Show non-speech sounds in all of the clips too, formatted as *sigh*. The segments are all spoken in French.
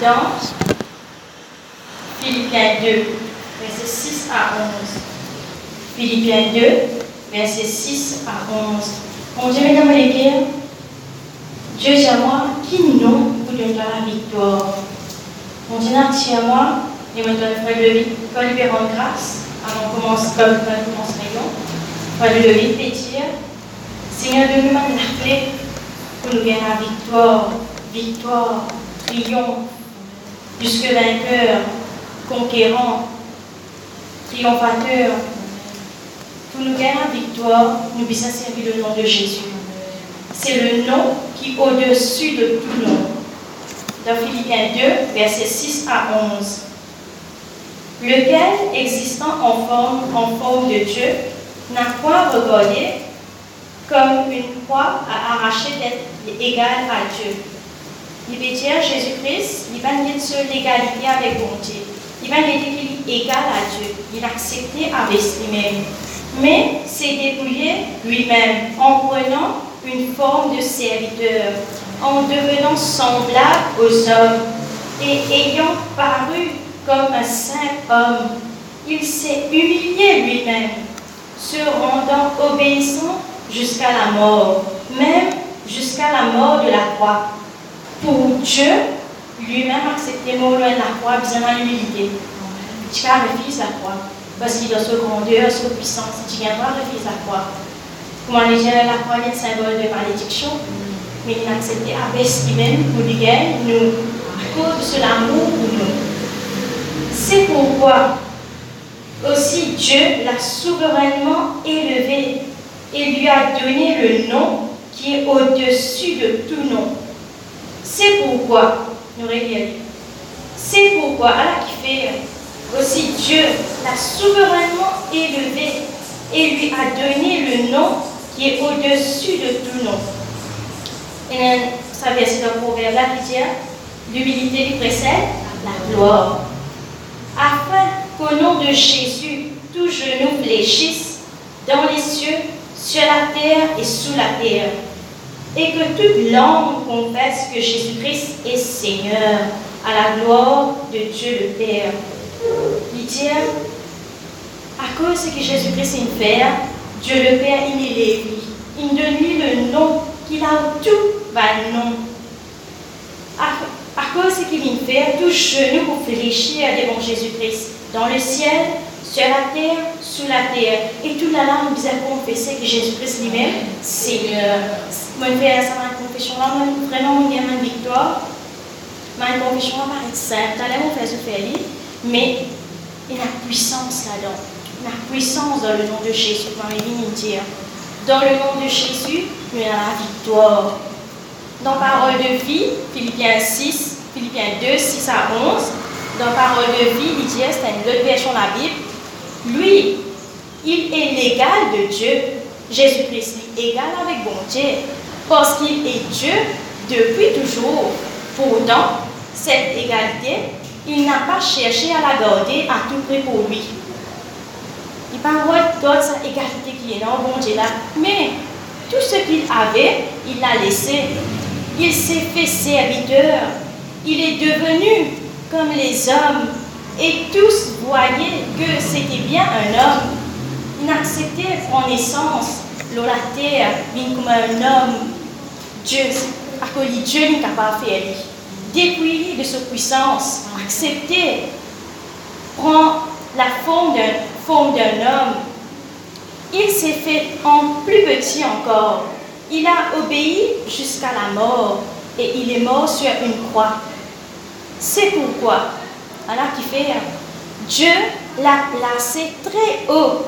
dans Philippiens 2, versets 6 à 11. Philippiens 2, versets 6 à 11. Mon Dieu, mesdames et messieurs, Dieu dit à moi, qui nom vous donnera la victoire. Mon Dieu, à moi, et moi, je vais lui rendre grâce. Avant de commencer, comme nous vais le lever et dire, Seigneur, de nous rappeler pour nous gagner la victoire, victoire, triomphe, jusque vainqueur, conquérant, triomphateur. Pour nous gagner la victoire, nous puissions servir le nom de Jésus. C'est le nom qui est au-dessus de tout nom. Dans Philippiens 2, versets 6 à 11. Lequel, existant en forme, en forme de Dieu, n'a point regardé comme une croix à arracher d'être égal à Dieu. Il veut dire Jésus-Christ, il va être sur l'égalité avec bonté. Il va dire qu'il égal à Dieu. Il accepté avec lui-même. Mais c'est dépouillé lui-même en prenant une forme de serviteur, en devenant semblable aux hommes et ayant paru comme un saint homme. Il s'est humilié lui-même, se rendant obéissant jusqu'à la mort, même jusqu'à la mort de la croix. Pour Dieu, lui-même mort loin de la croix, besoin l'humilité. Tu as refusé la croix, parce qu'il a sa grandeur, sa puissance, tu viens pas refuser la croix. Comment les gens, la croix est un symbole de malédiction, mais il a accepté abaisse lui-même pour lui nous, à cause de son amour pour nous. C'est pourquoi aussi Dieu l'a souverainement élevé et lui a donné le nom qui est au-dessus de tout nom. C'est pourquoi, nous regardons, c'est pourquoi, Allah qui fait aussi Dieu l'a souverainement élevé et lui a donné le nom qui est au-dessus de tout nom. Et ça dans le proverbe là qui dit l'humilité lui précède la gloire. Afin qu'au nom de Jésus, tout genou fléchisse dans les cieux, sur la terre et sous la terre, et que toute langue confesse que Jésus-Christ est Seigneur, à la gloire de Dieu le Père. Dit, à cause que Jésus-Christ est Père, Dieu le Père, il lui. Il donne lui le nom, qu'il a tout va nom. À, cause qu'il est Père, tout genou pour fléchir devant Jésus-Christ, dans le ciel, sur la terre, sous la terre. Et toute la langue vous a confessé que Jésus-Christ lui-même, Seigneur. Je fais ça, ma confession vraiment, mon une victoire. Ma confession va paraître simple, t'as l'air, on fait ce faire mais il y a puissance là-dedans. Il y a puissance dans le nom de Jésus, comme il vient dire. Dans le nom de Jésus, il y a la victoire. Dans Parole de vie, Philippiens 6, Philippiens 2, 6 à 11, dans Parole de vie, il dit, c'est une autre version de la Bible, lui, il est l'égal de Dieu. Jésus-Christ est égal avec bon Dieu, parce qu'il est Dieu depuis toujours. Pourtant, cette égalité, il n'a pas cherché à la garder à tout prix pour lui. Il n'a pas d'autre cette égalité qui est dans bon Dieu là. Mais tout ce qu'il avait, il l'a laissé. Il s'est fait serviteur. Il est devenu comme les hommes et tous voyaient que c'était bien un homme. Il acceptait en essence la terre, comme un homme. Dieu, à cause Dieu n'est capable de faire. De sa puissance, accepter, prend la forme d'un homme. Il s'est fait en plus petit encore. Il a obéi jusqu'à la mort et il est mort sur une croix. C'est pourquoi alors qui fait Dieu l'a placé très haut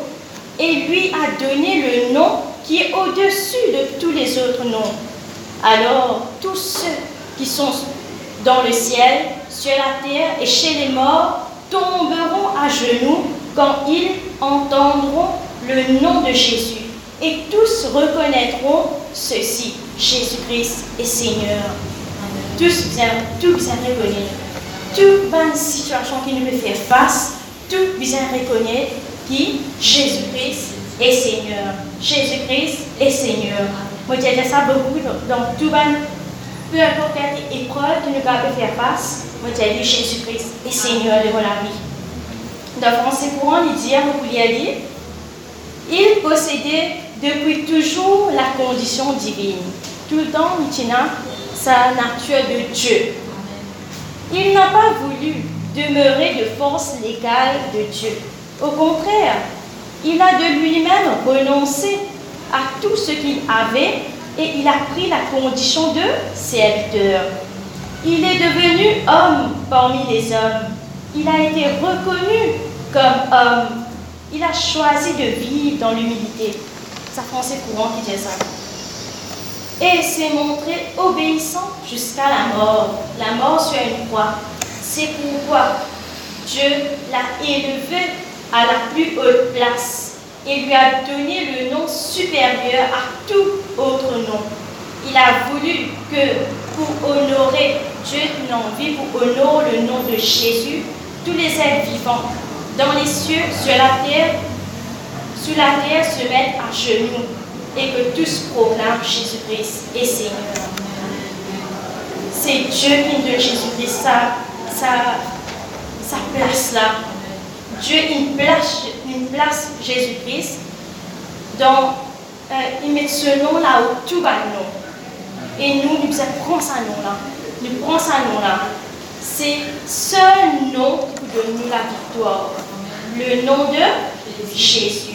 et lui a donné le nom qui est au-dessus de tous les autres noms. Alors tous ceux qui sont dans le ciel, sur la terre et chez les morts tomberont à genoux quand ils entendront le nom de Jésus. Et tous reconnaîtront ceci, Jésus-Christ est Seigneur. Tous tous toute bonne situation qui nous fait face, tout bien reconnaître qui Jésus-Christ est Seigneur. Jésus-Christ est Seigneur. Moi, j'ai ça beaucoup dans tout bon peu importe quelle épreuve que nous devons faire face, moi, j'ai Jésus-Christ est Seigneur de la vie. Dans français courant, il dit, vous pouvez lire, il possédait depuis toujours la condition divine. Tout le temps, il sa nature de Dieu. Il n'a pas voulu demeurer de force légale de Dieu. Au contraire, il a de lui-même renoncé à tout ce qu'il avait et il a pris la condition de serviteur. Il est devenu homme parmi les hommes. Il a été reconnu comme homme. Il a choisi de vivre dans l'humilité. Ça français courant qui dit ça. Et s'est montré obéissant jusqu'à la mort, la mort sur une croix. C'est pourquoi Dieu l'a élevé à la plus haute place et lui a donné le nom supérieur à tout autre nom. Il a voulu que pour honorer Dieu vie, pour honorer le nom de Jésus, tous les êtres vivants dans les cieux, sur la terre, sur la terre se mettent à genoux et que tous proclament Jésus-Christ et Seigneur. C'est Dieu qui donne Jésus-Christ sa, sa, place là. Dieu il place, une place Jésus-Christ dans euh, il met ce nom là où tout va nom. Et nous, nous prenons ce nom-là. Nous prenons ce nom-là. C'est ce nom qui donne nous la victoire. Le nom de Jésus.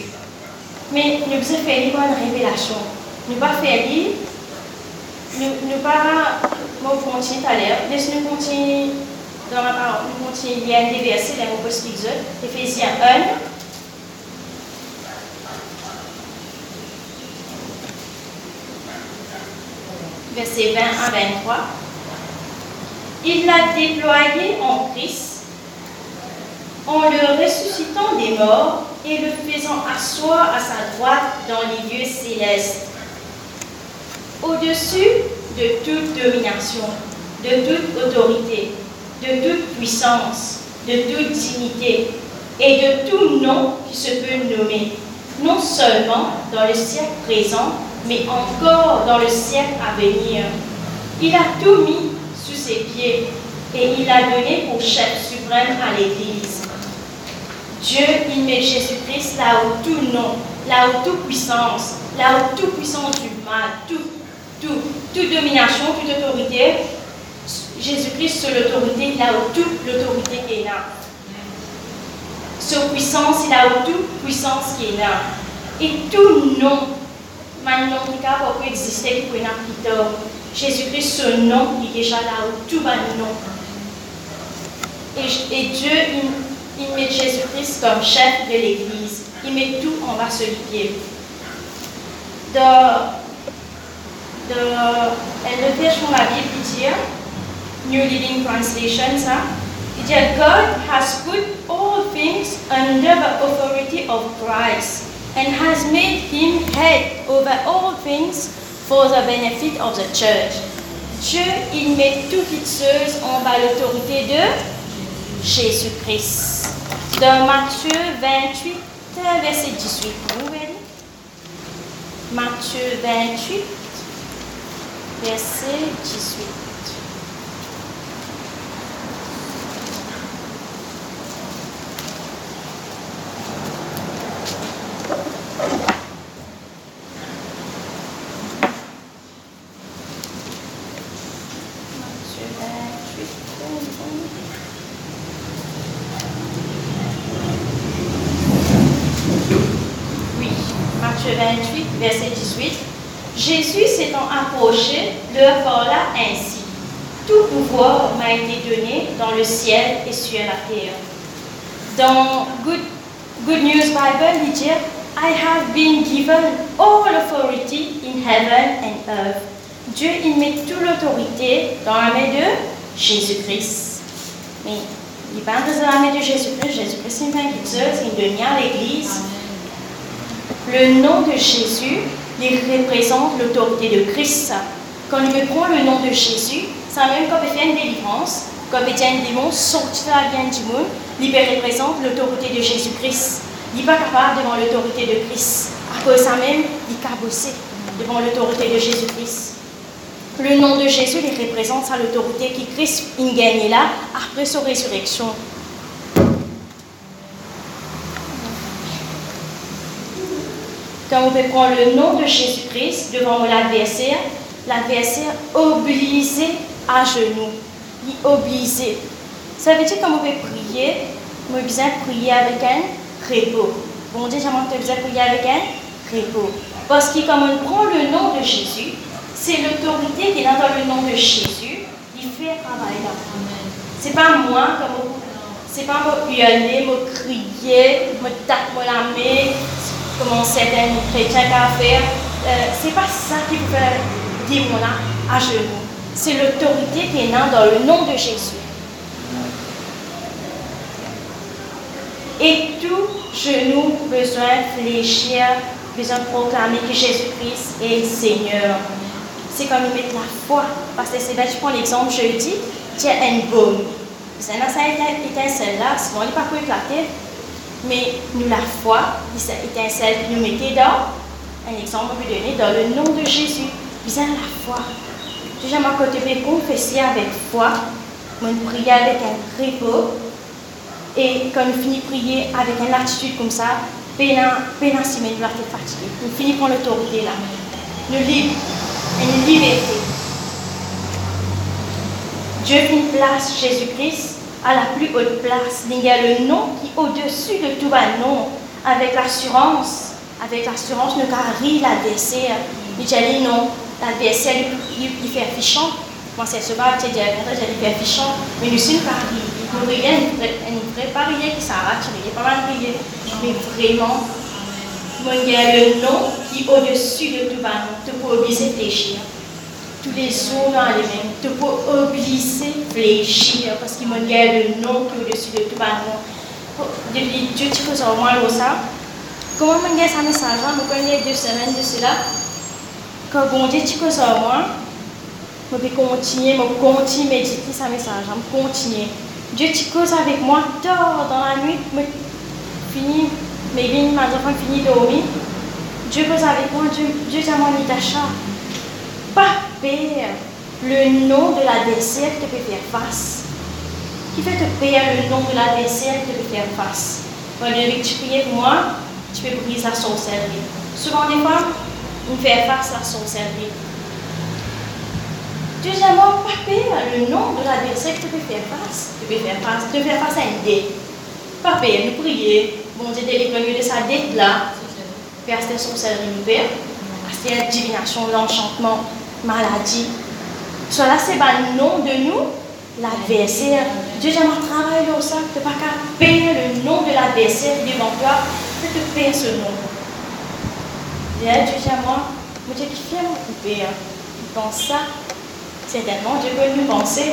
Mais nous devons faire une révélation. Nous ne pas faire. Nous ne pas continuer tout à l'heure. Laissez-nous continuer dans la parole. Nous continuons à lire des versets dans le Éphésiens 1. versets 20 à 23. Il l'a déployé en Christ en le ressuscitant des morts et le faisant asseoir à sa droite dans les lieux célestes, au-dessus de toute domination, de toute autorité, de toute puissance, de toute dignité et de tout nom qui se peut nommer, non seulement dans le siècle présent, mais encore dans le siècle à venir. Il a tout mis sous ses pieds et il a donné pour chef suprême à l'Église. Dieu, il met Jésus-Christ là où tout nom, là où toute puissance, là où toute puissance du mal, tout, tout, toute domination, toute autorité, Jésus-Christ sur l'autorité, là où toute l'autorité est là. Sur puissance, là où toute puissance qui est là. Et tout nom Maintenant, peut exister pour une Jésus-Christ, ce nom, il est déjà là où tout va nom. Et, et Dieu, il, met Jésus-Christ comme chef de l'Église. Il met tout en bas sur le pied. Dans, le texte de la Bible, il dit, New Living Translation, ça, il dit, God has put all things under the authority of Christ and has made him head over all things for the benefit of the church. Dieu, il met toutes les choses en bas l'autorité de Jésus-Christ. Dans Matthieu 28, verset 18. Vous voyez? Matthieu 28, verset 18. verset 18, Jésus s'étant approché, leur parla ainsi. Tout pouvoir m'a été donné dans le ciel et sur la terre. Dans Good, Good News Bible, il dit I have been given all authority in heaven and earth. Dieu, il met toute l'autorité dans la main de Jésus-Christ. Mais il parle de la main de Jésus-Christ. Jésus-Christ, c'est une demi à l'Église. Le nom de Jésus, il représente l'autorité de Christ. Quand il prend le nom de Jésus, c'est même il fait une délivrance, fait un démon, sortir bien du monde, il représente l'autorité de Jésus-Christ. Il n'est pas capable devant l'autorité de Christ. À cause de ça même, il cabossé devant l'autorité de Jésus-Christ. Le nom de Jésus les représente sa l'autorité qui Christ a gagné là après sa résurrection. Quand on peut prendre le nom de Jésus-Christ devant l'adversaire, l'adversaire obligé à genoux. Est obligé. Ça veut dire qu'on peut prier, on besoin prier avec un repos. Bon Dieu, j'ai besoin prier avec un repos. Parce que quand on prend le nom de Jésus, c'est l'autorité qui est dans le nom de Jésus, il fait travail là. C'est pas moi comme c'est pas moi hurler, moi crier, moi taper la main, comme certains chrétiens peuvent faire. Euh, c'est pas ça qui vous fait dire là à genoux. C'est l'autorité qui est dans le nom de Jésus. Et tout genou besoin fléchir, besoin proclamer que Jésus-Christ est Seigneur. C'est comme il met la foi. Parce que c'est là, je prends l'exemple jeudi, tu as un baume. C'est dans cette étincelle-là, souvent il n'est pas pour éclater, mais nous, la foi, cette étincelle nous mettez dans, un exemple que donner, dans le nom de Jésus. Besoin la foi. Déjà, moi, quand tu confesser avec foi, moi, prier avec un repos, et quand finissons de prier avec une attitude comme ça, pénal, pénal, si nous sommes fatigués. Nous finissons par l'autorité là. Nous libre, une liberté. Dieu une place Jésus-Christ à la plus haute place. Il y a le nom qui au-dessus de tout un nom, avec l'assurance. Avec l'assurance, nous carré l'adversaire. Il dit non, l'adversaire, il, fait affichant. Moi, c'est ce pas, tu dis, il fait affichant. Mais nous sommes carré. Nous rien, une vraie barrière qui s'arrête, il y a pas mal de Mais vraiment, il y a le nom qui est au-dessus de tout nom. Tu peux obliger fléchir tous les jours dans les mêmes. Tu peux obliger fléchir parce qu'il y a le nom qui est au-dessus de tout nom. Depuis Dieu, tu peux savoir ça. Comment je gagne ce message Je connais deux semaines de cela. Quand bon Dieu, tu peux savoir, je vais continuer, je vais continuer à méditer ce message. Je vais continuer. Dieu, tu causes avec moi tard dans la nuit, me fini, mais bien, ma enfant fini dormir. Dieu cause avec moi, Dieu, Dieu t'a mon d'achat. Pas père, le nom de l'adversaire te peut faire face. Qui fait te père le nom de l'adversaire te peut faire face? Au lieu que tu pries pour moi, tu peux briser la sorcellerie. Souvent, des fois, fait face à la sorcellerie. Deuxièmement, papa, le nom de l'adversaire que tu peux faire face. Tu peux faire face, tu peux faire face à une dette. Papa, nous prier. Bon Dieu délivre de sa dette là. Faire cette sorcellerie nous père. la divination, l'enchantement, maladie. Cela, c'est le nom de nous, l'adversaire. Dieu j'aimerais travailler dans ça. Tu n'as pas qu'à payer le nom de l'adversaire devant toi. Tu te payer ce nom. Dieu j'aimerais, moi, Dieu qui fait mon coupé. Dans ça, Certainement, Dieu peut nous penser,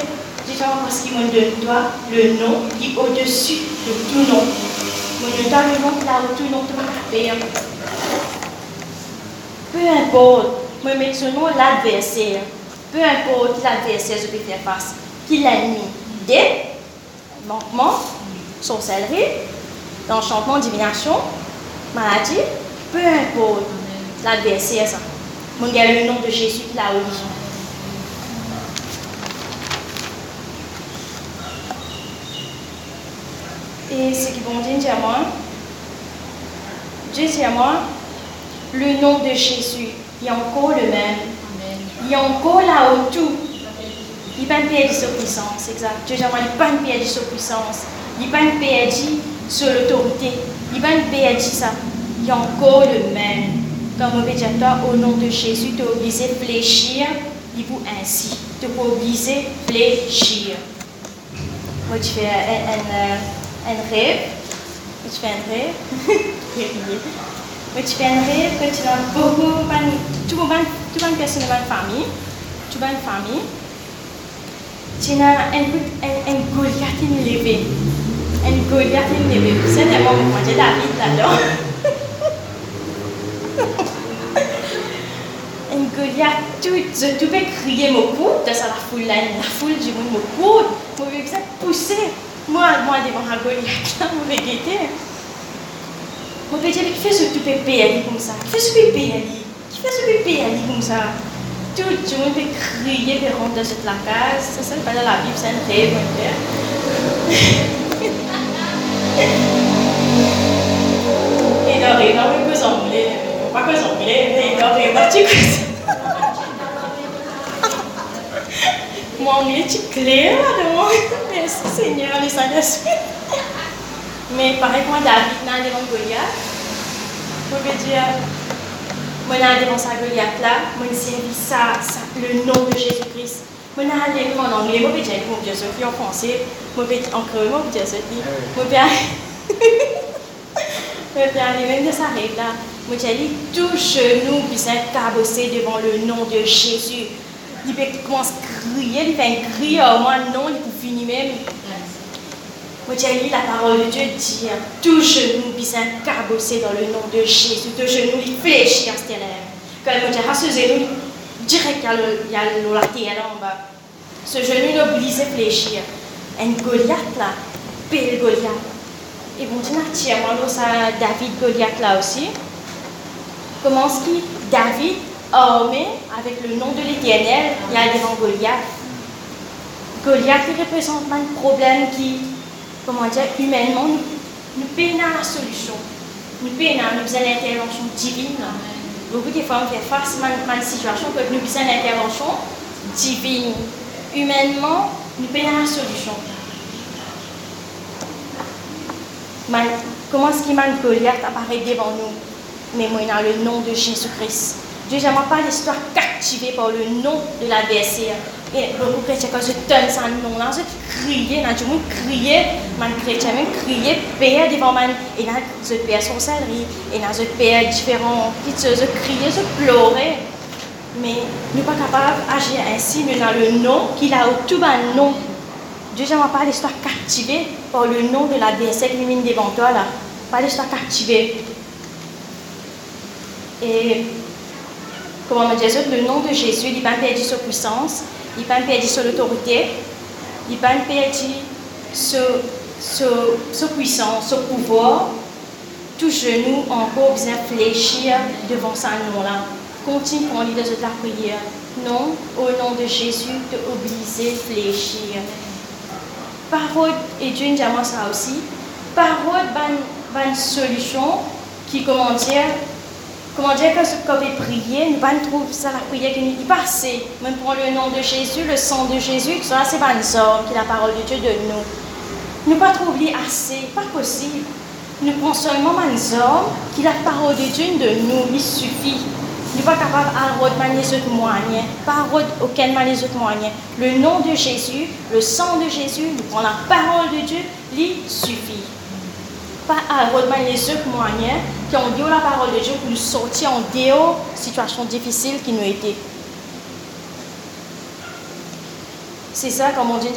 parce qu'il me donne toi le nom qui est au-dessus de tout nom. Il me donne le nom là où tout nom te va Peu importe, me mettre ce nom l'adversaire. Peu importe l'adversaire, je peux faire face. Qui l'ennemi des manquements, sorcellerie, l'enchantement, divination, maladie, peu importe l'adversaire, ça. Mon gars, le nom de Jésus l'a oublié. Et ce qui vont dire à moi, Dieu dit à moi, le nom de Jésus est encore le même. Il est encore là où tout. Il n'a pas perdu sa puissance, exact. Dieu dit à moi, il n'a pas perdu sa puissance. Il n'a pas perdu sur l'autorité. Il n'a pas perdu ça. Il est encore le même. Comme toi, au nom de Jésus, tu es obligé de fléchir. Il vous ainsi. Tu es obligé de fléchir. Moi, tu fais un, un un rêve, tu fais un rêve, mais tu fais un rêve que tu as beaucoup, tu de ma famille, tu une famille, tu as un, un, un Goliath élevé, un Goliath élevé, c'est tellement moi j'ai là-dedans. Goliath, tu, peux crier mon coup, dans la foule la foule du monde, mon coup, mon ça pousser. Moi, moi, devant un Goliath, je vais guetter. Je vais dire, fais ce que tu peux payer comme ça. Fais ce que tu peux payer. Fais ce que tu peux payer comme ça. tout le monde peut crier et rentrer dans cette la case. Ça, c'est pas dans la Bible, c'est un rêve, mon père. Et dans les gens, ils peuvent anglais. Pas que anglais, mais dans les gens, tu Moi, anglais, tu clair. *laughs* Merci Seigneur, les saints Mais pareil, moi, David, dans les Goliath, je peux dire, moi, devant sa Goliath là, moi, servi ça, ça, le nom de Jésus-Christ. Moi, allé en anglais, je dire mon Dieu, ce qui en français, je en creux, moi, je dire ce qui. Je vais aller même de sa règle là. Je dis, tout genou s'est cabossé devant le nom de Jésus. Il peut commencer à crier, il fait un cri, au moins, non, il peut finir même. Moi, j'ai lu la parole de Dieu dire tout genou puis cabossé dans le nom de Jésus. Tout genou, il fléchit à cette. Quand moi, j'ai rassuré genou, direct, il y a la terre en bas. Ce genou, il oblige à fléchir. Un Goliath là, pile Goliath. Et bon, as moi, ça David Goliath là aussi? Comment est-ce que David, armé avec le nom de l'Éternel, il y a devant Goliath. Goliath, il représente un problème qui comment dire, humainement, nous, nous peinons la solution. Nous peinons, nous besoin d'intervention divine. Beaucoup de fois, on fait face à une situation que nous besoin d'intervention divine. Humainement, nous peinons la solution. comment est-ce qu'il Goliath apparaît devant nous? Mais moi, dans le nom de Jésus-Christ. Dieu, j'aimerais pas l'histoire captivée par le nom de l'adversaire. Et beaucoup de chrétiens, quand je donne ça nom je crie, je crie, man chrétien, même crier, père devant man, et là, je perds son et là, je perds différents petites je crie, je pleurais. Mais nous ne sommes pas capables d'agir ainsi, mais dans le nom qu'il a au tout bas nom. Dieu, j'aimerais pas l'histoire captivée par le nom de l'adversaire qui mine devant toi là. Pas l'histoire captivée. Et comment me dire le nom de Jésus, il pas perdu sa puissance, il pas perdu son autorité, il pas perdu sa puissance, son pouvoir. Tout genou encore bien fléchir devant sa nom-là. Continue à lire de la prière. Non, au nom de Jésus, de obliger fléchir. Parole, et Dieu nous ça aussi, parole, une solution qui, comment dire, Comment dire que ce peut prier, nous pas trouver ça la prière qui nous dit passer. Même pour le nom de Jésus, le sang de Jésus, que ça c'est pas une sorte, qui la parole de Dieu de nous. Nous pas trouver assez, pas possible. Nous prenons seulement une sorte qui la parole de Dieu de nous, il suffit. Nous pas capable à autre manière de moyen, pas aucune manière de moyen. Le nom de Jésus, le sang de Jésus, nous prenons la parole de Dieu, il suffit pas à redemander les autres moyens qui ont dit la parole de Dieu pour nous sortir en dehors situations difficiles qui nous étaient. C'est ça, comme on dit,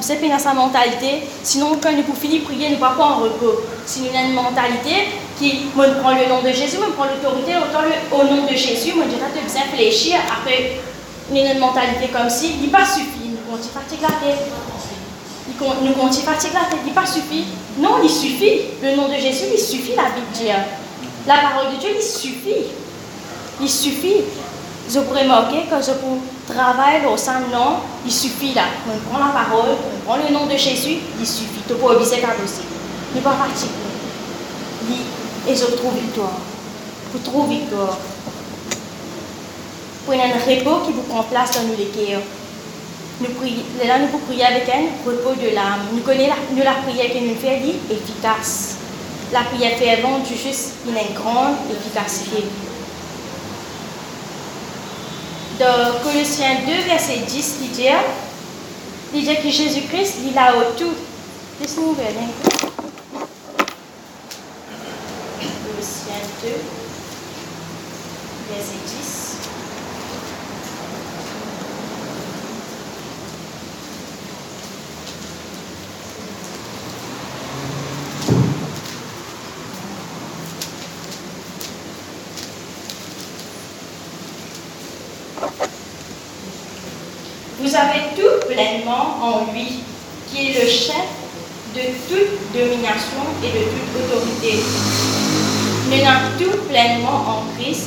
c'est pas sa mentalité. Sinon, quand nous pouvons finir prier, nous ne pas en repos. Si nous avons une mentalité qui me prend le nom de Jésus, me prend l'autorité, autant au nom de Jésus, moi, je vais bien réfléchir. Après, une mentalité comme si, il pas suffit. Nous continuons fatiguer la tête. Nous fatiguer la tête. Il pas suffit. Non, il suffit. Le nom de Jésus, il suffit, la Bible dit. La parole de Dieu, il suffit. Il suffit. Je pourrais marquer que je peux travailler au sein de nom, il suffit là. On prend la parole, on prend le nom de Jésus, il suffit. Tu peux obéir par dossier. Il pas fatiguer. Et je trouve victoire. Vous trouvez victoire. Pour un repos qui vous prend place dans nos cœurs. Nous là, nous prier avec un repos de l'âme. Nous connaissons la, la prière que nous faisons efficace. La prière fervente du juste, une grande efficacité. Dans Colossiens 2, verset 10, il dit, il dit que Jésus-Christ, il a au tout. Laisse-nous ouvrir Colossiens 2, verset 10. Vous avez tout pleinement en lui, qui est le chef de toute domination et de toute autorité. Avons tout pleinement en Christ,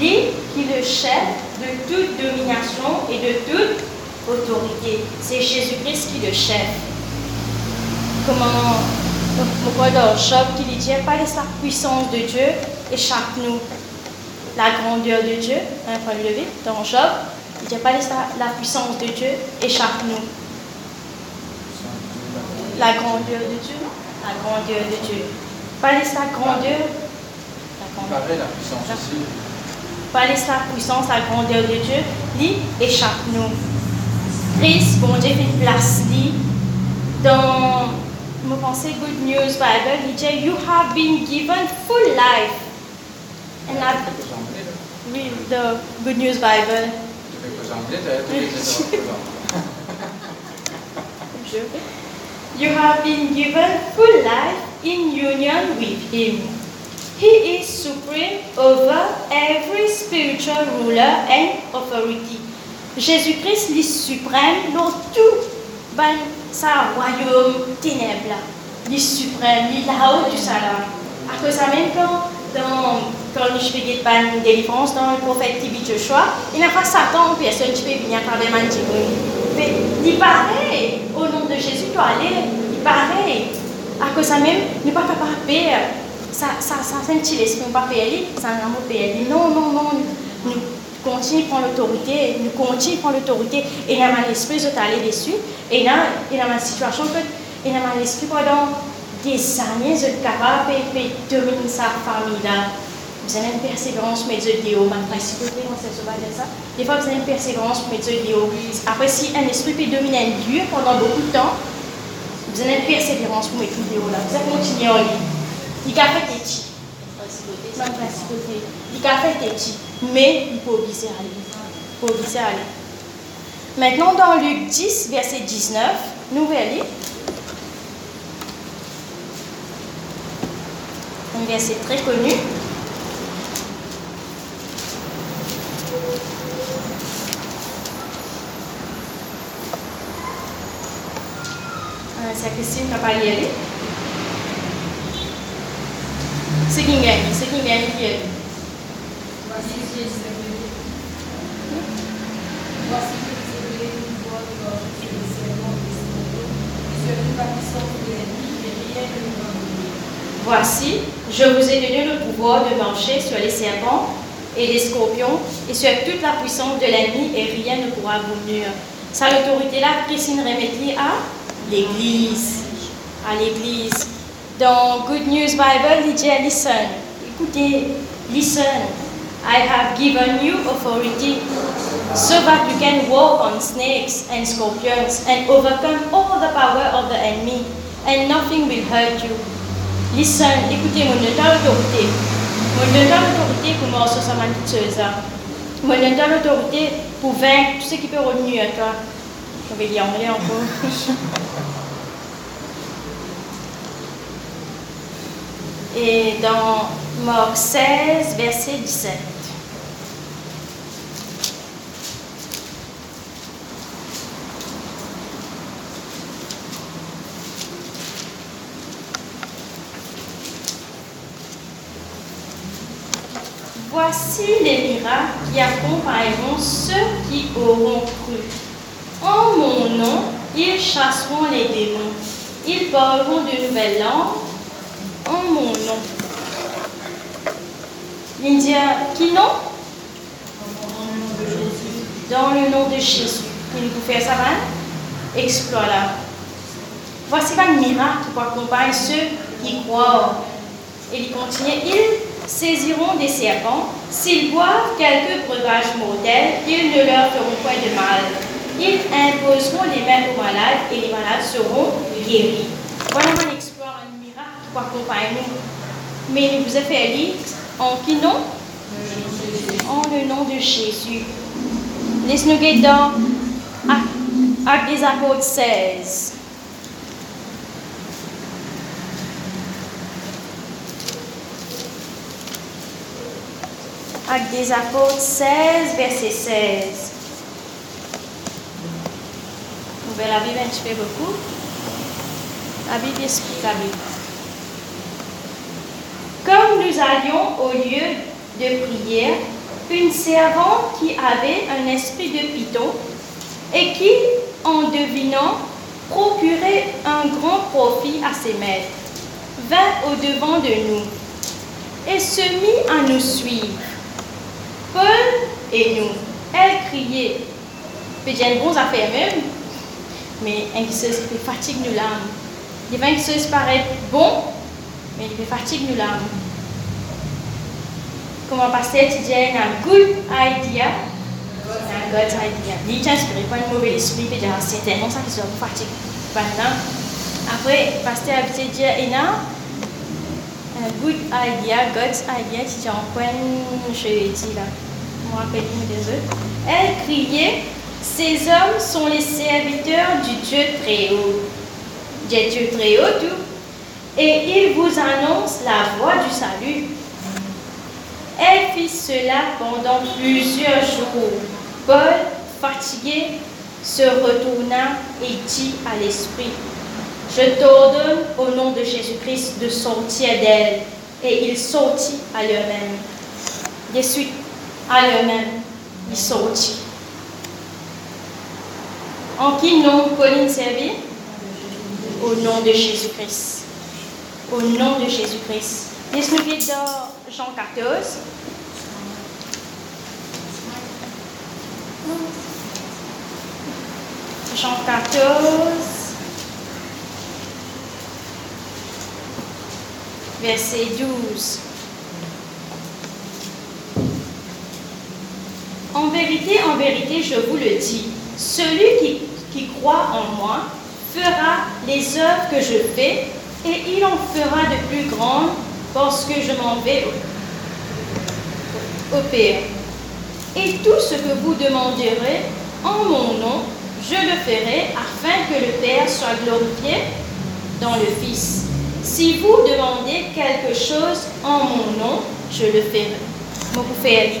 Lui qui est le chef de toute domination et de toute autorité. C'est Jésus-Christ qui le chef. Comment pourquoi dans Job qui dit pas la puissance de Dieu échappe nous la grandeur de Dieu, un point levé, dans Job, il dit pas la puissance de Dieu échappe nous la grandeur de Dieu, la grandeur de Dieu. Pas la grandeur, la grandeur. la puissance aussi. Pas la puissance, la grandeur de Dieu, lui échappe nous. Christ, bon Dieu, fait place lui dans mon pensée Good News Bible, il dit You have been given full life. And I, read the Good News Bible. *laughs* Je You have been given full life in union with Him. He is supreme over every spiritual ruler and authority. Jésus-Christ est suprême dans tout ben, sa royaume ténèbres. Il est suprême, est là-haut du salam. À cause même quand, dans, quand je fais des délivrance dans le prophète Tibi Joshua, il n'y a pas Satan, personne qui peut venir à travers Mais il paraît, au nom de Jésus, tu aller, il paraît. À cause de même, il n'est pas capable de faire. Ça, ça, ça, c'est un petit esprit, pas faire, c'est un amour faire. Non, non, non, nous continuons à prendre l'autorité, nous continuons à prendre l'autorité, et dans mon esprit, je allé dessus, et là, et dans ma situation, et dans mon esprit, pendant des années, je suis capable de dominer sa famille là. Vous avez une persévérance, mais Dieu dit, oh, ma principauté, on sait ça. Des fois, vous avez une persévérance, mais Dieu dit. Après, si un esprit peut dominer un lieu pendant beaucoup de temps, vous avez une persévérance pour mettre vidéo là. Vous allez continuer en ligne. Il a fait des principauté. Il a fait des. Mais il faut obliger à aller. Il faut obliger à aller. Maintenant, dans Luc 10, verset 19, nous allons Un verset très connu. Se a Cristina trabalha ali. Seguindo aqui, seguindo aqui. Voici, je vous ai donné le pouvoir de marcher sur les serpents et les scorpions et sur toute la puissance de l'ennemi et rien ne pourra vous nuire. Ça, l'autorité-là, Christine remet à l'Église. À l'Église. Dans Good News Bible, il dit Listen. Écoutez, listen. I have given you authority so that you can walk on snakes and scorpions and overcome all the power of the enemy, and nothing will hurt you. Listen, écoutez, mon donne l'autorité. Mon donne l'autorité pour moi, ça m'a dit ça. Mon donne l'autorité pour vaincre tout ce qui peut revenir à toi. Je vais dire en encore. *laughs* Et dans Marc 16, verset 17. Voici les miracles qui accompagneront ceux qui auront cru. En mon nom, ils chasseront les démons. Ils parleront de nouvelles langues nom. L'Indien, qui non Dans le nom de Jésus. Il vous fait ça, Exploit là. Voici un miracle qui accompagne ceux qui croient. Et il continue. Ils saisiront des serpents. S'ils boivent quelques breuvages mortels, ils ne leur feront point de mal. Ils imposeront les mains aux malades et les malades seront guéris. Voilà mon exploit, un miracle qui accompagne nous. Mais il vous a fait lire en qui nom? En le nom de Jésus. Laisse-nous dans Actes des Apôtres 16. Actes des Apôtres 16, verset 16. Vous la Bible un petit peu beaucoup? La Bible explique la Bible. Comme nous allions au lieu de prière, une servante qui avait un esprit de python et qui, en devinant, procurait un grand profit à ses maîtres, vint au-devant de nous et se mit à nous suivre. Paul et nous, elle criait, dire bon affaire même, mais un qui fatigue nous l'âme. Vins qui se paraît bon, mais il fatigue nous l'âme. Comment pasteur tu dis un good idea, un good idea. Il t'inspire pas un mauvais esprit, puis c'est tellement ça qui se fatigue. Maintenant, après, pasteur a dit dire, un good idea, God's idea, tu dis en point, je dis là, me rappelle des autres. Elle criait, ces hommes sont les serviteurs du Dieu très haut. Dieu très haut, tout. Et ils vous annoncent la voie du salut. Elle fit cela pendant plusieurs jours. Paul, fatigué, se retourna et dit à l'Esprit, Je t'ordonne au nom de Jésus-Christ de sortir d'elle. Et il sortit à l'heure-même. De suite, à l'heure-même, il sortit. En qui nom Pauline servit? Au nom de Jésus-Christ. Au nom de Jésus-Christ. Laisse-nous dans Jean 14. Jean 14, verset 12. En vérité, en vérité, je vous le dis, celui qui, qui croit en moi fera les œuvres que je fais et il en fera de plus grandes parce que je m'en vais au, Père. Et tout ce que vous demanderez en mon nom, je le ferai afin que le Père soit glorifié dans le Fils. Si vous demandez quelque chose en mon nom, je le ferai. Pouvez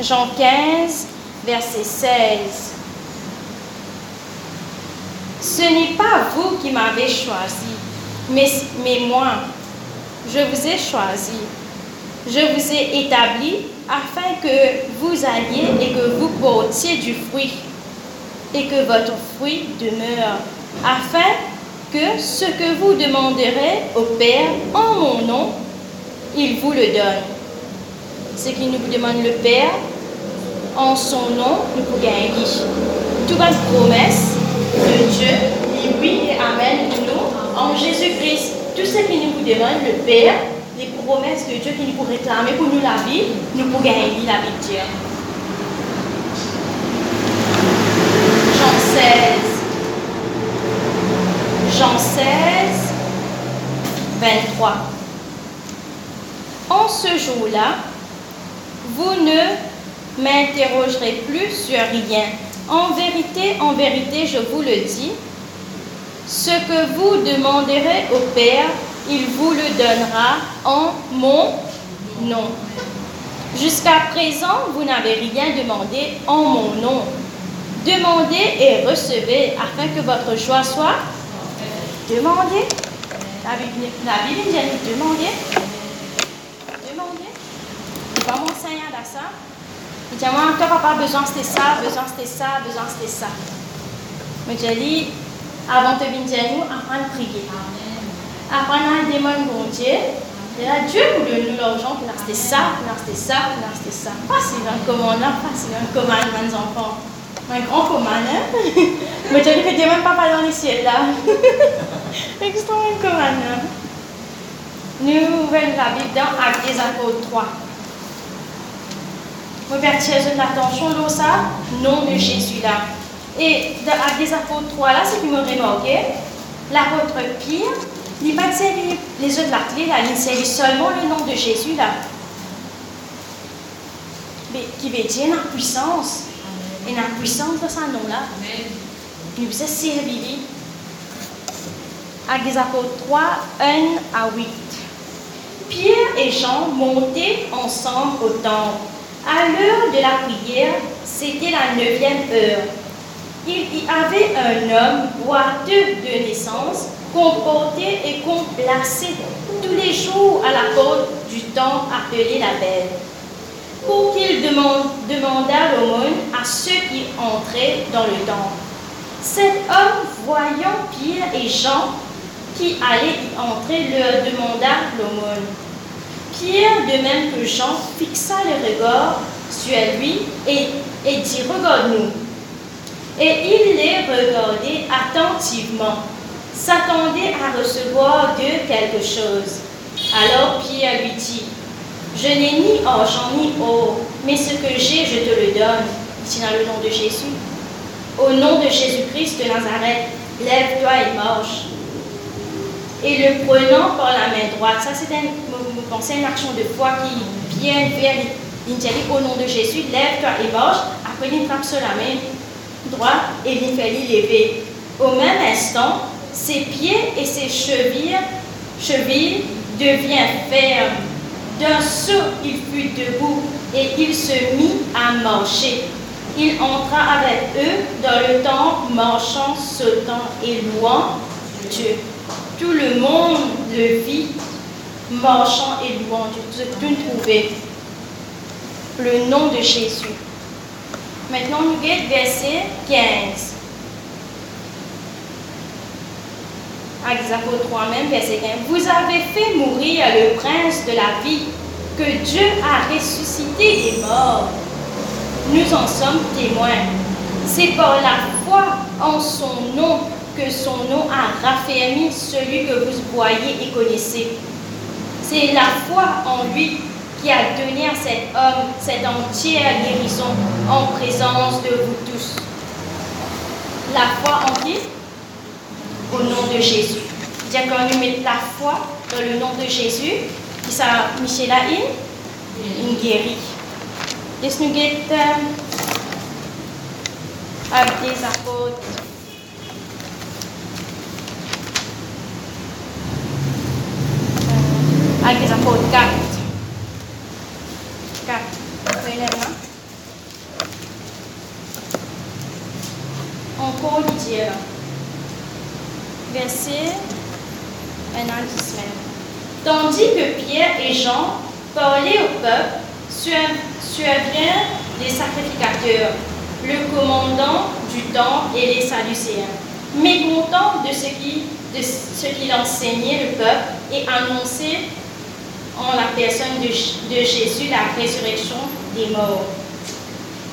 Jean 15, verset 16. Ce n'est pas vous qui m'avez choisi, mais, moi. Je vous ai choisi. Je vous ai établi afin que vous alliez et que vous portiez du fruit et que votre fruit demeure, afin que ce que vous demanderez au Père en mon nom, il vous le donne. Ce qui nous demande le Père, en son nom, nous pouvons gagner. Toute promesse de Dieu, oui et amen en Jésus-Christ. Tout ce qui nous demande le Père, les promesses de Dieu qui nous réclamer pour nous la vie, nous pouvons gagner la vie de Dieu. Jean 16. Jean 16, 23. En ce jour-là, vous ne m'interrogerez plus sur rien. En vérité, en vérité, je vous le dis, ce que vous demanderez au Père, il vous le donnera en mon nom. Jusqu'à présent, vous n'avez rien demandé en mon nom. Demandez et recevez afin que votre joie soit demandez. La Bible, la Bible dit demandez. Demandez. Il va m'enseigner à ça. Il dit moi, toi papa, besoin c'était ça, besoin c'était ça, besoin c'était ça. Mais j'ai avant de venir nous, apprendre à prier. Apprendre à demander bon Dieu. Et là, Dieu nous donne l'argent pour acheter ça, pour acheter ça, pour acheter ça. Facile un commandement, facile un commandement, mes enfants un grand commande. Hein? *laughs* Mais dit que Dieu même pas dans les ciels là. *laughs* Extrêmement commande. Hein? Nous ouvrons la Bible dans Actes des Apôtres 3. Vous vertiez l'attention dans ça, nom de Jésus là. Et dans Actes des Apôtres 3 là, ce qui me remarqué, l'apôtre Pierre, il n'a pas les autres la clé là, il sait seulement le nom de Jésus là. Mais qui veut dire la puissance et la puissance de son nom-là, nous vous servi. Actes des apôtres 3, 1 à 8. Pierre et Jean montaient ensemble au temple. À l'heure de la prière, c'était la neuvième heure. Il y avait un homme boiteux de naissance, portait et plaçait tous les jours à la porte du temple appelé la Belle pour qu'il demandât l'aumône à ceux qui entraient dans le temple. Cet homme, voyant Pierre et Jean qui allaient y entrer, leur demanda l'aumône. Pierre, de même que Jean, fixa le regard sur lui et, et dit, regarde-nous. Et il les regardait attentivement, s'attendait à recevoir d'eux quelque chose. Alors Pierre lui dit, je n'ai ni argent ni or, mais ce que j'ai, je te le donne. Ici dans le nom de Jésus. Au nom de Jésus-Christ de Nazareth, lève-toi et marche. Et le prenant par la main droite, ça c'est un, une action de foi qui vient vers l'intelligence au nom de Jésus, lève-toi et marche. Après, il frappe sur la main droite et fait lever. Au même instant, ses pieds et ses chevilles, chevilles deviennent fermes. D'un saut, il fut debout et il se mit à marcher. Il entra avec eux dans le temple, marchant, sautant et louant Dieu. Tout le monde le vit, marchant et louant Dieu. Tout trouvé. Le nom de Jésus. Maintenant, nous guette verset 15. Actes 3 même, verset 15. Vous avez fait mourir le prince de la vie que Dieu a ressuscité des morts nous en sommes témoins. C'est par la foi en son nom que son nom a raffermi celui que vous voyez et connaissez. C'est la foi en lui qui a donné à cet homme cette entière guérison en présence de vous tous. La foi en qui Au nom de Jésus. Dire qu'on nous met la foi dans le nom de Jésus, qui ça, Michel il guérit. Laisse nous avec des apôtres. Avec des apôtres 4. 4. Verset 1 an 10 semaines. Tandis que Pierre et Jean parlaient au peuple sur survient les sacrificateurs, le commandant du temple et les Sadducéens, mécontents de ce de ce qu'il enseignait le peuple et annonçait en la personne de, de Jésus la résurrection des morts.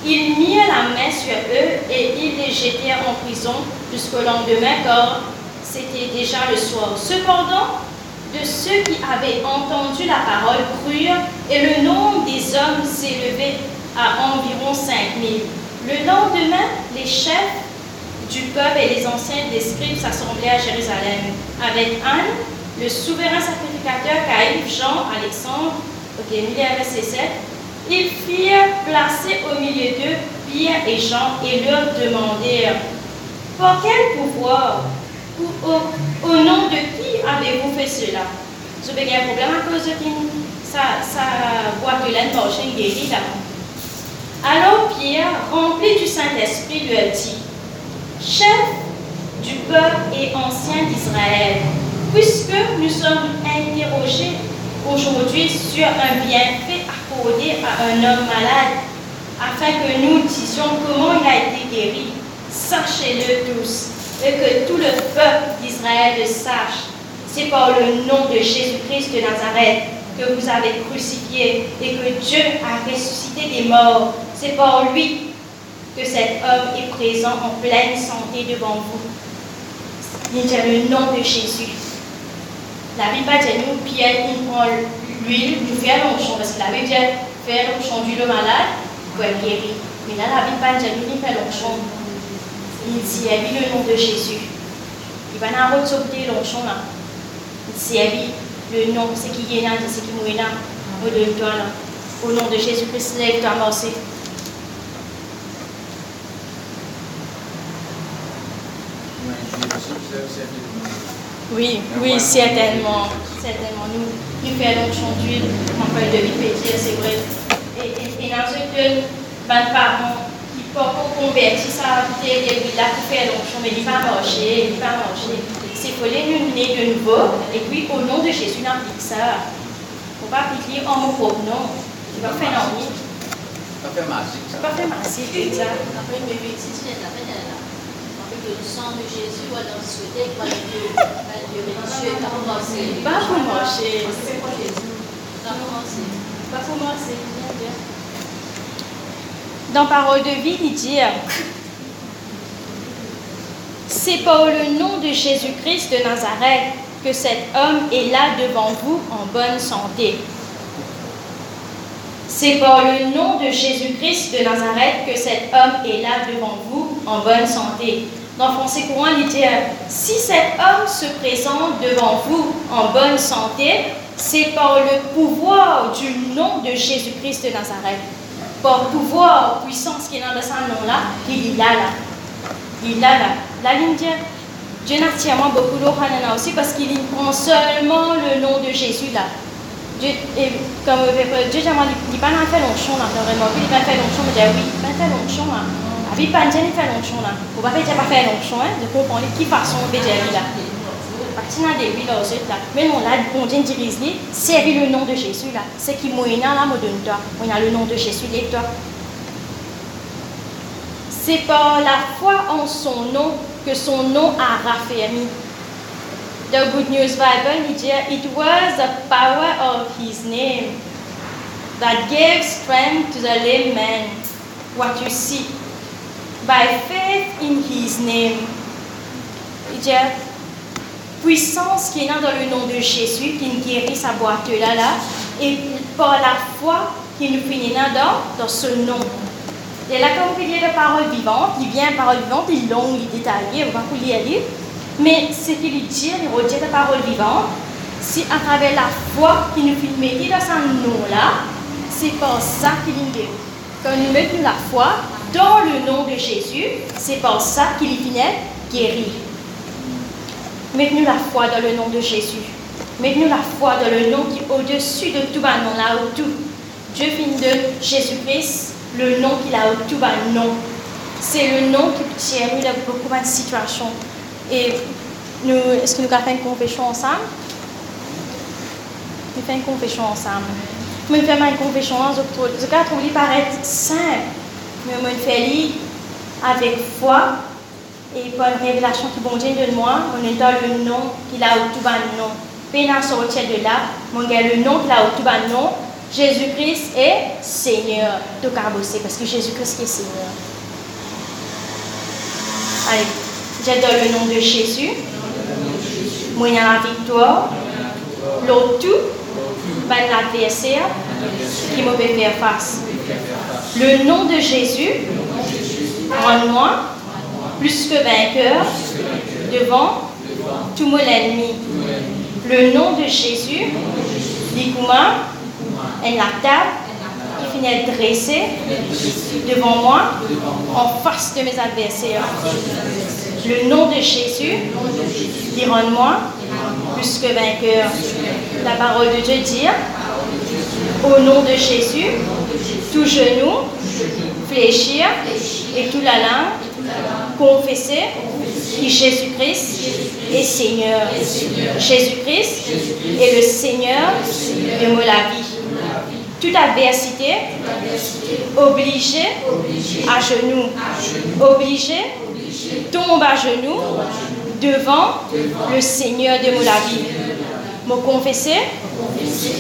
Ils mirent la main sur eux et ils les jetèrent en prison jusqu'au lendemain car c'était déjà le soir. Cependant, de ceux qui avaient entendu la parole crurent et le nombre des hommes s'élevait à environ 5000. Le lendemain, les chefs du peuple et les anciens des scribes s'assemblaient à Jérusalem avec Anne, le souverain sacrificateur Caïphe, Jean, Alexandre, ok, verset 7. Ils firent placer au milieu d'eux Pierre et Jean et leur demandèrent Par quel pouvoir au, au nom de qui avez-vous fait cela? Je vais un problème à cause de ça, ça boîte de laine une guérie. Alors Pierre, rempli du Saint-Esprit, a dit Chef du peuple et ancien d'Israël, puisque nous sommes interrogés aujourd'hui sur un à un homme malade, afin que nous disions comment il a été guéri, sachez-le tous et que tout le peuple d'Israël le sache. C'est par le nom de Jésus-Christ de Nazareth que vous avez crucifié et que Dieu a ressuscité des morts. C'est par lui que cet homme est présent en pleine santé devant vous. Il dit le nom de Jésus. La Bible dit nous, Pierre, il prend l'huile, nous fait l'onction, parce que la Bible dit faire l'onction du malade pour être guéri. Mais là, la Bible dit nous, il fait l'onction il dit le nom de Jésus. Il va nous retrouver l'onction là. Il dit le nom, ce qui est là, ce qui est là, au de là. Au nom de Jésus-Christ, lève-toi, merci. Oui, oui, certainement. Certainement. Nous, nous faisons l'onction d'huile, en fait, de vie c'est vrai. Et, et, et dans ce ben, parents, pour convertir ça, des là pour faire l'onction, mais il va marcher, il va marcher. C'est pour les né de nouveau, et puis au nom de Jésus, on applique ça. On va appliquer en mon propre nom. Il va faire l'envie. pas fait massif. C'est pas fait massif, exact. Après, mais si tu le sang de Jésus, on a souhaité que Dieu, Dieu religieux, a commencé. Pas pour marcher. Ça a commencé. Pas pour marcher. Bien, bien. Dans Parole de vie, il dit C'est par le nom de Jésus-Christ de Nazareth que cet homme est là devant vous en bonne santé. C'est par le nom de Jésus-Christ de Nazareth que cet homme est là devant vous en bonne santé. Dans Français courant, il dit Si cet homme se présente devant vous en bonne santé, c'est par le pouvoir du nom de Jésus-Christ de Nazareth. Par pouvoir, puissance qui est dans ce nom-là, qu'il est là, là. Il est là, là. La ligne Dieu n'a tellement beaucoup d'Ohanana aussi parce qu'il prend seulement le nom de Jésus là. Dieu, et comme Dieu j'ai dit, il pas fait longtemps là, vraiment, il pas fait mais oui, il pas fait longtemps là. Avec pas fait longtemps là. Vous pas faire pas fait longtemps, hein, de comprendre qui façon on fait là. Parti dans des villes là, là. Mais non, là, on dit dirige, c'est le nom de Jésus là. C'est qui moyen là, me donne toi. On a le nom de Jésus, les toi. C'est par la foi en son nom que son nom a raffermi. The Good News Bible dit It was the power of his name that gave strength to the lame man. What you see. By faith in his name. Il dit puissance qui est dans le nom de Jésus, qui nous guérit sa boîte là, là, et par la foi qui nous finit dans, dans ce nom. Et là, comme vous de parole vivante, il vient parole vivante, il est long, il est détaillé, on va vous lire. Mais ce qu'il dit, il redit la parole vivante, c'est à travers la foi qui nous mettre dans ce nom-là, c'est par ça qu'il nous guérit. Quand nous mettons la foi dans le nom de Jésus, c'est par ça qu'il finit guéri. Mettons la foi dans le nom de Jésus. Mettons la foi dans le nom qui est au-dessus de tout nom, là où tout. Dieu finit de Jésus-Christ, le nom qu'il a au tout nom. C'est le nom qui tient beaucoup de situations. Et nous, est-ce que nous allons faire une confession ensemble? Nous faisons une confession ensemble. Nous faisons une confession ensemble. Je trouve qu'il paraît simple. Mais nous faisons avec foi et par une révélation qui bon Dieu de moi, on est dans le nom qu'il a au tout nom. Sortir de là, mon gars, le nom qu'il a au tout nom, Jésus-Christ est Seigneur. de Carbosé, parce que Jésus-Christ est Seigneur. Allez. J'ai dans le nom de Jésus. Moi, la victoire. L'autre tout, ben qui face. Le nom de Jésus rend-moi plus que vainqueur devant tout mon ennemi. Le nom de Jésus, l'ikouma, la table qui finit dressée devant moi en face de mes adversaires. Le nom de Jésus, rend moi plus que vainqueur. La parole de Dieu dit, au nom de Jésus, tout genou, fléchir et toute la langue, confesser que Jésus-Christ est Seigneur. Jésus-Christ est le Seigneur de mon vie. Toute adversité, obligé à genoux, obligé tombe à genoux devant le Seigneur de mon vie. Me confesser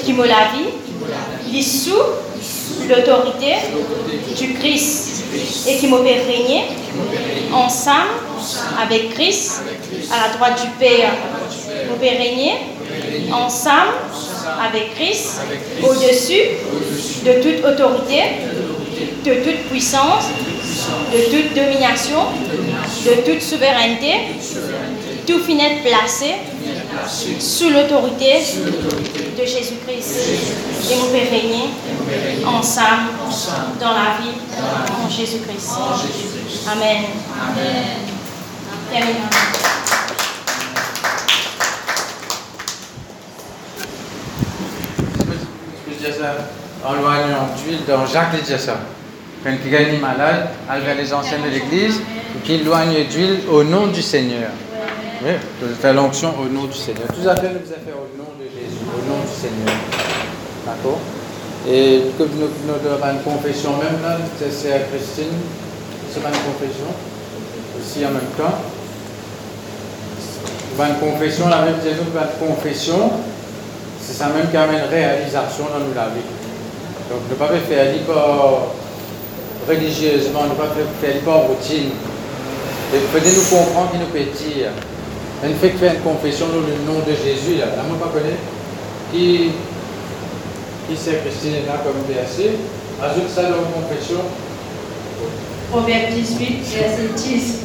qui me la vie, sous l'autorité du Christ et qui me fait régner ensemble avec Christ à la droite du Père. Me fait régner ensemble avec Christ au-dessus de toute autorité, de toute puissance, de toute domination, de toute souveraineté, tout finit placé sous l'autorité de Jésus-Christ. Et nous pouvons régner ensemble dans la vie en Jésus-Christ. Amen. Amen. En dans Jacques. Quand quelqu'un est malade, elle vers les anciens de l'Église qu'il loigne d'huile au nom du Seigneur. Oui, vous faire l'onction au nom du Seigneur. Tout à fait, vous avez fait au nom de Jésus, au nom du Seigneur. D'accord? Et comme nous, avons une confession même là, c'est à Christine, c'est pas une confession, aussi en même temps. Une confession, la même nous, une confession, c'est ça même qui amène réalisation dans nous la vie. Donc ne pas faire pas religieusement, ne pas faire pas routine. Et peut nous comprendre qui nous peut dire. Elle fait faire une confession dans le nom de Jésus, là. La pas connaît. Qui, qui c'est Christine là comme verset. Ajoute ça dans la confession. Proverbe 18, verset 10.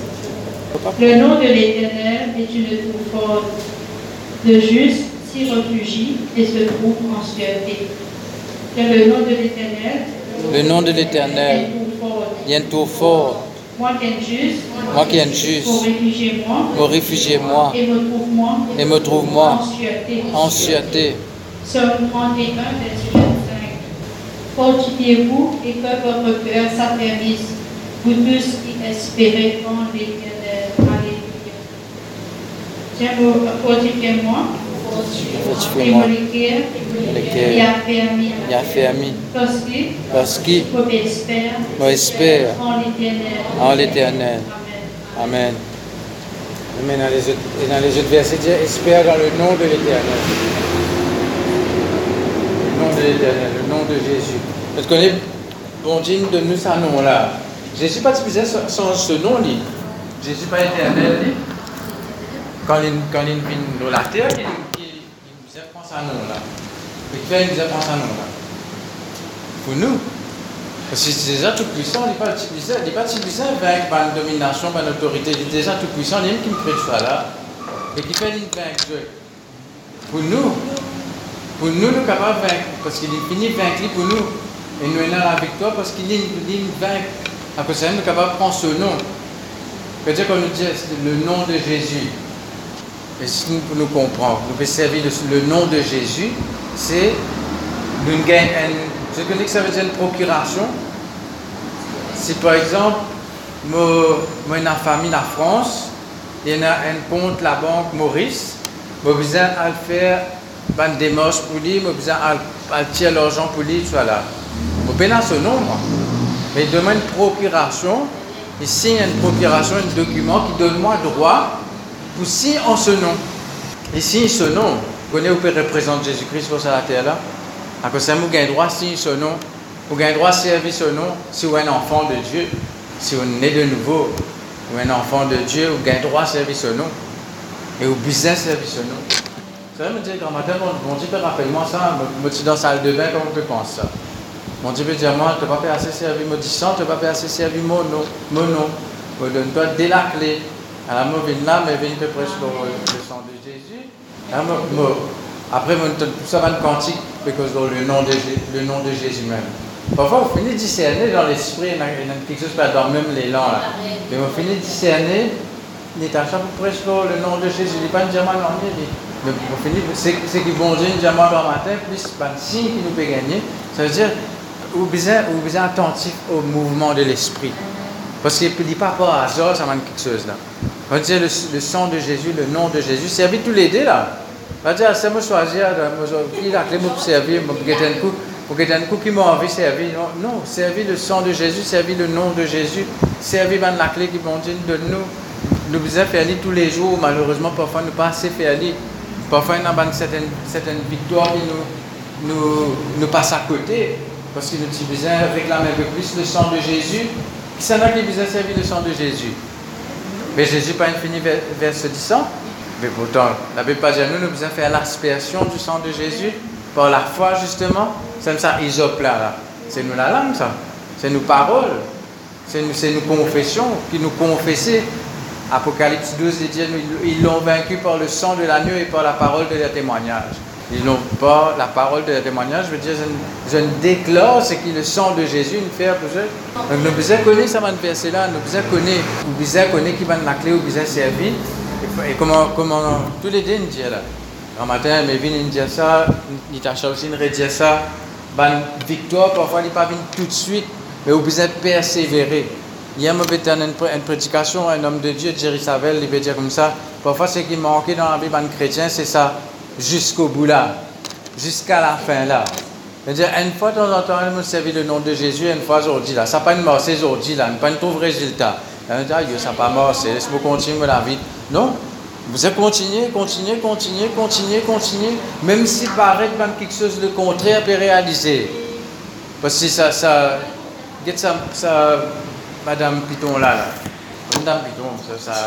Le nom de l'Éternel est une tour forte. Le juste s'y réfugie et se trouve en sûreté. Le nom de l'Éternel Le nom de l'Éternel, tour forte. Moi qui juste, Moi qui juste, me réfugiez-moi et me trouve-moi en sûreté. en sûreté. Psaume 31, verset 25. Fortifiez-vous et que votre cœur s'affermisse, vous tous qui espérez en l'Éternel. Alléluia. Tiens, fortifiez-moi Fortifiez-moi, mon cœur le y cœur, affermi. y affermi, Parce qu'il espère en l'Éternel. en l'Éternel. Amen. Amen. Mais dans les autres, et dans les autres versets, dire espère dans le nom de l'Éternel. Le nom de l'Éternel, le nom de Jésus. Parce qu'on est bon digne de nous ce nom-là. Jésus pas utilisé sans ce nom-là. Jésus pas éternel. Quand il, quand il vient dans la terre, Il fait, il nous apprend ce nom-là. Pour nous, parce que c'est déjà tout puissant, il n'est pas utilisé, il n'est pas utilisé avec une domination, une autorité, il est déjà tout puissant, il y a qui me crée soit là, et qui fait une vaincre Dieu. Pour nous, pour nous, nous sommes capables de vaincre, parce qu'il est fini de vaincre pour nous, et nous avons la victoire parce qu'il est une vaincre. Après ça, nous sommes capables de prendre ce nom. C'est-à-dire qu'on nous dit le nom de Jésus. Si nous, pour nous pouvons servir le, nom de Jésus, c'est je connais que ça veut dire une procuration. Si par exemple, moi, une famille en France, il y a un compte la banque Maurice, j'ai besoin de faire une démarche pour lui, j'ai besoin de tirer l'argent pour lui, soit là. Je peux ce nom, moi. Mais demande une procuration, il signe une procuration, un document qui donne moi droit signer en ce nom. Signe ce nom. Connaissez, vous pouvez représenter Jésus-Christ sur la terre là. À cause de vous avez droit signer ce nom. Vous avez droit servir ce nom si vous êtes un enfant de Dieu. Si vous êtes né de nouveau, vous êtes un enfant de Dieu, vous avez droit servir ce nom. Et vous besoin servir ce nom. Ça veut me dire, grand matin, mon, Dieu peut rappeler-moi ça, me suis dans la salle de bain, comment on peut penser ça? Mon Dieu peut dire, moi, tu n'as pas assez servir mon sang, tu n'as pas assez servir mon nom. Mon nom. Me donne-toi dès la clé. Là, mais je viens prêcher le, le sang de Jésus. Après, ça va être quantique, parce que le nom de, le nom de Jésus même. Parfois, vous finissez discerner dans l'esprit, il y a a quelque chose pas dans même l'élan. Mais vous finissez discerner, il est à chaque fois le nom de Jésus, il n'est pas un diamant en. Mais vous finissez, c'est qui bon Dieu, un diamant dans le matin, plus pas de signe qui nous peut gagner. Ça veut dire, vous besoin attentif au mouvement de l'esprit. Parce qu'il ne dit pas par hasard, ça manque quelque chose là. Dire le, le sang de Jésus, le nom de Jésus, servir tous les deux là. Dire, c'est moi choisir, qui la clé pour servir, pour que un coup, que un coup qui m'a envie servir. Non, non, le sang de Jésus, servir le nom de Jésus, servir ben, la clé qui m'ont dit de nous. Nous besoin faire tous les jours, malheureusement, parfois nous pas assez faire. Parfois, il y a une certaine, certaine victoire qui nous, nous, nous passe à côté, parce que nous avons besoin de réclamer un peu plus le sang de Jésus. Qui s'en a qui besoin de servir le sang de Jésus? Mais Jésus pas fini vers, vers ce sang. Mais pourtant, la Bible pas dit à nous, nous devons faire l'aspersion du sang de Jésus par la foi, justement. C'est ça, isope là. là. C'est nous la langue, ça. C'est nos paroles. C'est nous, nos confessions qui nous confessaient. Apocalypse 12 il dit ils l'ont vaincu par le sang de l'agneau et par la parole de leur témoignage. Ils n'ont pas la parole de témoignage, je veux dire, je, ne- je ne déclare ce qui est le sang de Jésus, une faire pour eux. Nous devons connaître ça, ce verset-là, nous devons connaître, nous devons connaître qui va la clé, nous devons servir. Et, comment, comment, tous les deux, nous disent là. Un matin, mais vient nous dire ça, il aussi nous redire ça. Ben, victoire, parfois, il n'est pas venu tout de suite, mais vous besoin persévérer. Hier, je vais une, pré- une prédication, un homme de Dieu, Jerry Savelle, il veut dire comme ça. Parfois, ce qui manquait dans la Bible d'un chrétien, c'est ça, jusqu'au bout là, jusqu'à la fin là. C'est-à-dire, une fois de temps en temps, elle me servit le nom de Jésus, une fois aujourd'hui, là. Ça pas marché aujourd'hui, là. Pas un tout résultat. Elle me dit, ah, ça n'a pas marché, laisse-moi continuer la vie. Non. Vous allez continuer, continuer, continuer, continuer, continuer, même si paraît même quelque chose de contraire peut réaliser. Parce que ça, ça, ça, ça, Madame Piton là. Madame Piton, ça, ça,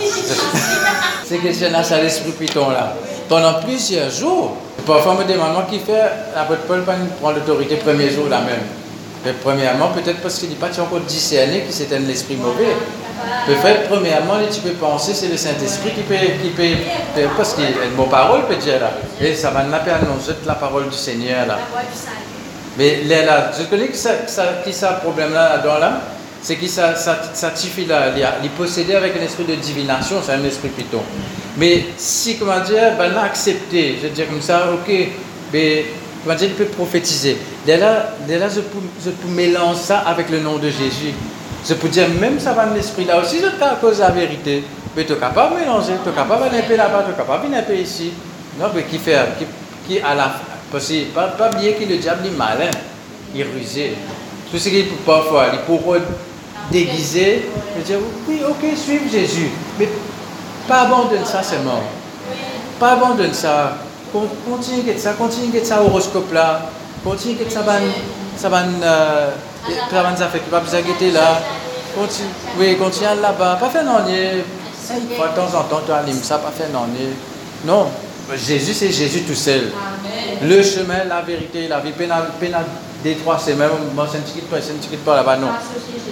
c'est question ça l'esprit Piton là. Pendant plusieurs jours, parfois me demande qui fait, l'apôtre Paul prend l'autorité premier jour là même. Mais premièrement, peut-être parce qu'il n'est pas encore discerné que c'est un esprit mauvais. Peut-être, premièrement, tu peux penser c'est le Saint-Esprit qui peut, qui peut, parce qu'il y a une bonne parole, peut dire là. Et ça va nous annoncer la parole du Seigneur là. Mais là, je connais que ça, qui ça problème là, dedans là, c'est que ça, ça, ça les posséder avec un esprit de divination, c'est un esprit plutôt. Mais si, comment dire, ben là, accepter, je veux dire comme ça, ok, mais comment dire, il peut prophétiser. Dès là, dès là je, peux, mélanger ça avec le nom de Jésus. Je peux dire, même ça va de l'esprit là aussi, je à cause de la vérité. Mais tu es capable de mélanger, tu es capable d'aller là-bas, tu es capable peu ici. Non, mais qui fait, qui, qui à la parce que pas, pas oublier que le diable est malin, il est rusé. Tout ce qu'il peut parfois, il pourrait déguiser, et dire oui, ok, suivre Jésus. Mais pas abandonner ça seulement. Pas abandonner ça. Continue avec ça, continue avec ça horoscope là. Continue avec ça, ça va, euh, ça va nous affecter, pas besoin de là. Continue, oui, continue là-bas. Pas faire non, de temps en temps, tu allumes ça, pas faire non. Non, Jésus, c'est Jésus tout seul. Le chemin, la vérité, la vie. Pénal, pénal des trois, c'est même, moi, c'est petit pas là-bas, non.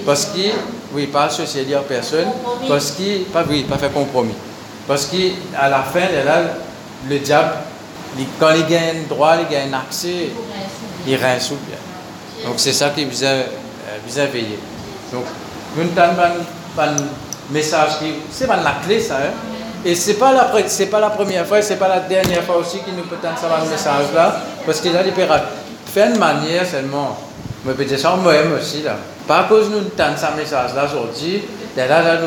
Parce qu'il, oui, pas associé dire personne, parce qu'il, pas, oui, pas faire compromis. Parce qu'à la fin, là, le diable, quand il gagne droit, il gagne accès, il rince bien. Donc c'est ça qui vous a, euh, a veillé. Donc, nous avons un message qui, c'est pas la clé ça, hein? Et ce n'est pas, la, pas la première fois, ce n'est pas la dernière fois aussi qu'il nous peut entendre ce message-là, parce qu'il a faire une manière seulement. Mais peut-être ça, moi-même aussi, là. Pas à cause nous entendons ce message-là aujourd'hui, là, là, là,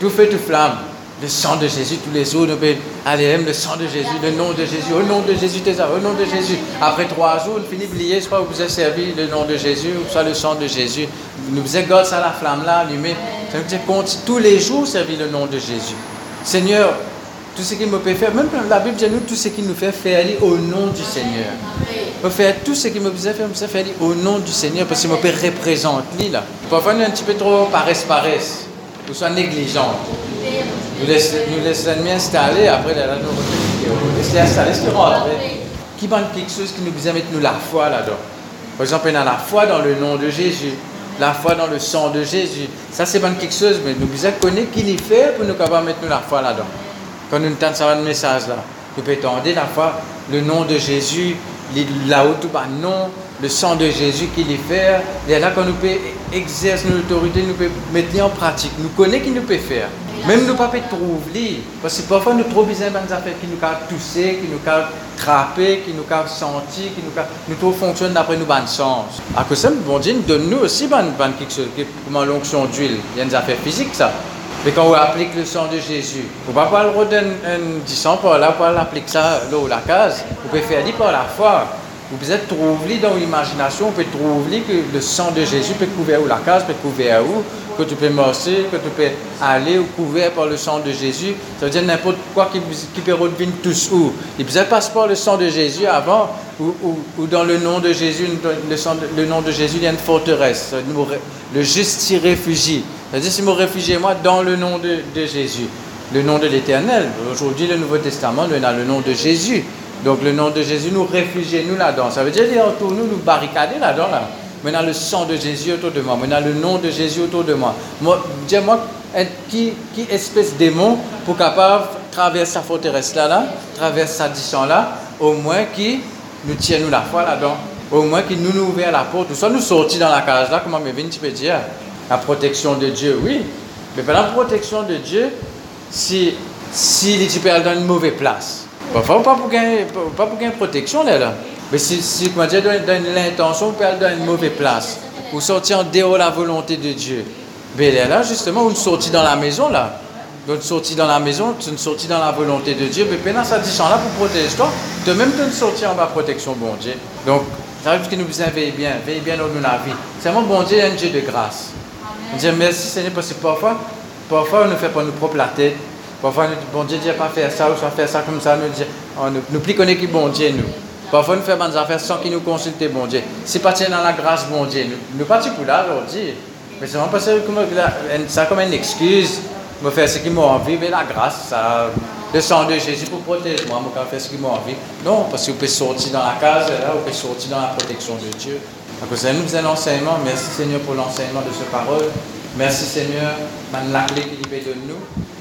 tout fait, tout flamme. Le sang de Jésus, tous les jours, nous pouvons aller, le sang de Jésus, le nom de Jésus, au nom de Jésus, tes au nom de Jésus. Après trois jours, on finit crois que vous avez servi le nom de Jésus, ou soit le sang de Jésus. Nous faisons ça la flamme là, allumée. Ça veut dire tous les jours servir le nom de Jésus. Seigneur, tout ce qu'il me fait faire, même la Bible dit nous, tout ce qu'il nous fait faire au nom du Seigneur. Me faire tout ce qu'il me faisait faire, me faire au nom du Seigneur, parce qu'il me peut représenter là. Parfois, nous un petit peu trop paresse-paresse, ou soit négligent. Nous laissons nous laisse l'ennemi installer, après, là, nous laissons installer, c'est rentrer. Qui manque quelque chose qui nous faisait mettre nous la foi là-dedans. Par exemple, on a la foi dans le nom de Jésus la foi dans le sang de Jésus. Ça, c'est pas quelque chose, mais nous devons connaître qui l'y fait pour nous capables mettre la foi là-dedans. Quand nous entendons ce message-là, nous pouvons entendre la foi, le nom de Jésus, là-haut tout bas, non, le sang de Jésus qui l'y fait. Et là, quand nous pouvons exercer notre autorité, nous pouvons mettre en pratique. Nous connaissons qui nous peut faire. Même nous pas trouver, parce que parfois nous trop besoin des affaires qui nous ont touché, qui nous ont trappé, qui nous ont senti, qui nous nous trop fonctionnent d'après nous bon sens. À cause de ça, bon Dieu, donne-nous aussi ban, ban quelque chose, comme l'onction d'huile. Il y a des affaires physiques, ça. Mais quand on applique le sang de Jésus, vous ne pouvez pas le redonner un disant par là, pour l'appliquer ça où la case. Vous pouvez faire par la foi. Vous pouvez trouver dans l'imagination, vous pouvez trouver que le sang de Jésus peut couvrir où la case, peut couvrir où, que tu peux marcher, que tu peux aller ou couvert par le sang de Jésus. Ça veut dire n'importe quoi qui, qui peut revenir tous où. Il peut passe par le sang de Jésus avant, ou, dans le nom de Jésus, le, sang le nom de Jésus, il y a une forteresse. Le juste s'y réfugie. C'est-à-dire, si me réfugie moi dans le nom de, de Jésus, le nom de l'Éternel. Aujourd'hui, le Nouveau Testament, on a le nom de Jésus. Donc, le nom de Jésus, nous réfugier nous là-dedans. Ça veut dire, autour nous, nous barricader là-dedans. Là. Maintenant, le sang de Jésus autour de moi. Maintenant, le nom de Jésus autour de moi. moi Dis-moi, qui, qui espèce de démon pour capable traverser sa forteresse là, là, traverser sa distance là, au moins qui nous tient nous la foi là-dedans. Au moins qui nous ouvre la porte. Soit nous sortir dans la cage là, comment me tu peux dire? La protection de Dieu, oui. Mais la protection de Dieu, si, si tu peux dans une mauvaise place. Pas pour gagner, pas pour gagner protection là. Mais si, si comment dire, dans, l'intention, peut aller dans une mauvaise place. Ou sortir en dehors de la volonté de Dieu. Mais là, justement, vous sortir dans la maison là. Une sortie dans la maison, une sortie dans la volonté de Dieu, mais pendant ça dit là pour protéger toi, de même de sortir en bas protection bon Dieu. Donc, Ça parce que nous veillez bien, veillez bien dans notre vie. C'est mon bon Dieu, un Dieu de grâce. On dit merci Seigneur parce que parfois, parfois on ne fait pas nos propres la tête. Parfois, nous dit, bon Dieu, Dieu pas faire ça, ou soit faire ça comme ça. Nous dit, on nous, nous plus connaît qui bon Dieu, nous. Parfois, nous faisons des affaires sans qu'il nous consulte, bon Dieu. C'est pas dans la grâce, bon Dieu. Nous, nous pas pour là aujourd'hui. Mais c'est vraiment pas ça comme, ça une excuse. Me faire ce qui m'a envie, mais la grâce, ça, le sang de Jésus pour protéger moi, je faire ce qui m'a envie. Non, parce que vous pouvez sortir dans la case, là, vous pouvez sortir dans la protection de Dieu. Donc, ça nous un enseignement. Merci Seigneur pour l'enseignement de ce parole. Merci Seigneur, la clé qu'il de nous.